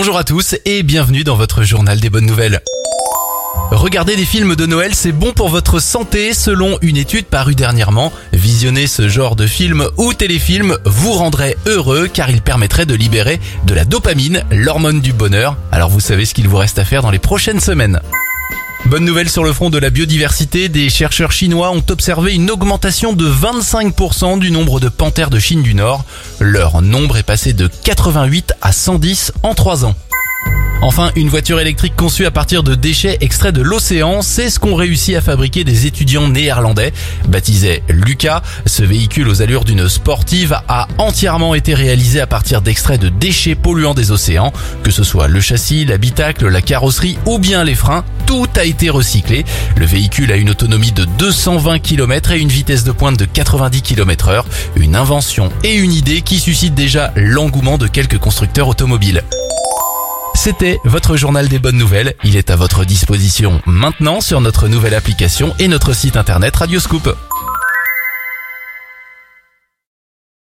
Bonjour à tous et bienvenue dans votre journal des bonnes nouvelles. Regarder des films de Noël, c'est bon pour votre santé selon une étude parue dernièrement. Visionner ce genre de film ou téléfilm vous rendrait heureux car il permettrait de libérer de la dopamine, l'hormone du bonheur. Alors vous savez ce qu'il vous reste à faire dans les prochaines semaines. Bonne nouvelle sur le front de la biodiversité, des chercheurs chinois ont observé une augmentation de 25% du nombre de panthères de Chine du Nord. Leur nombre est passé de 88 à 110 en 3 ans. Enfin, une voiture électrique conçue à partir de déchets extraits de l'océan, c'est ce qu'ont réussi à fabriquer des étudiants néerlandais. Baptisé Lucas, ce véhicule aux allures d'une sportive a entièrement été réalisé à partir d'extraits de déchets polluants des océans, que ce soit le châssis, l'habitacle, la carrosserie ou bien les freins, tout a été recyclé. Le véhicule a une autonomie de 220 km et une vitesse de pointe de 90 km heure, une invention et une idée qui suscitent déjà l'engouement de quelques constructeurs automobiles. C'était votre journal des bonnes nouvelles. Il est à votre disposition maintenant sur notre nouvelle application et notre site internet Radioscoop.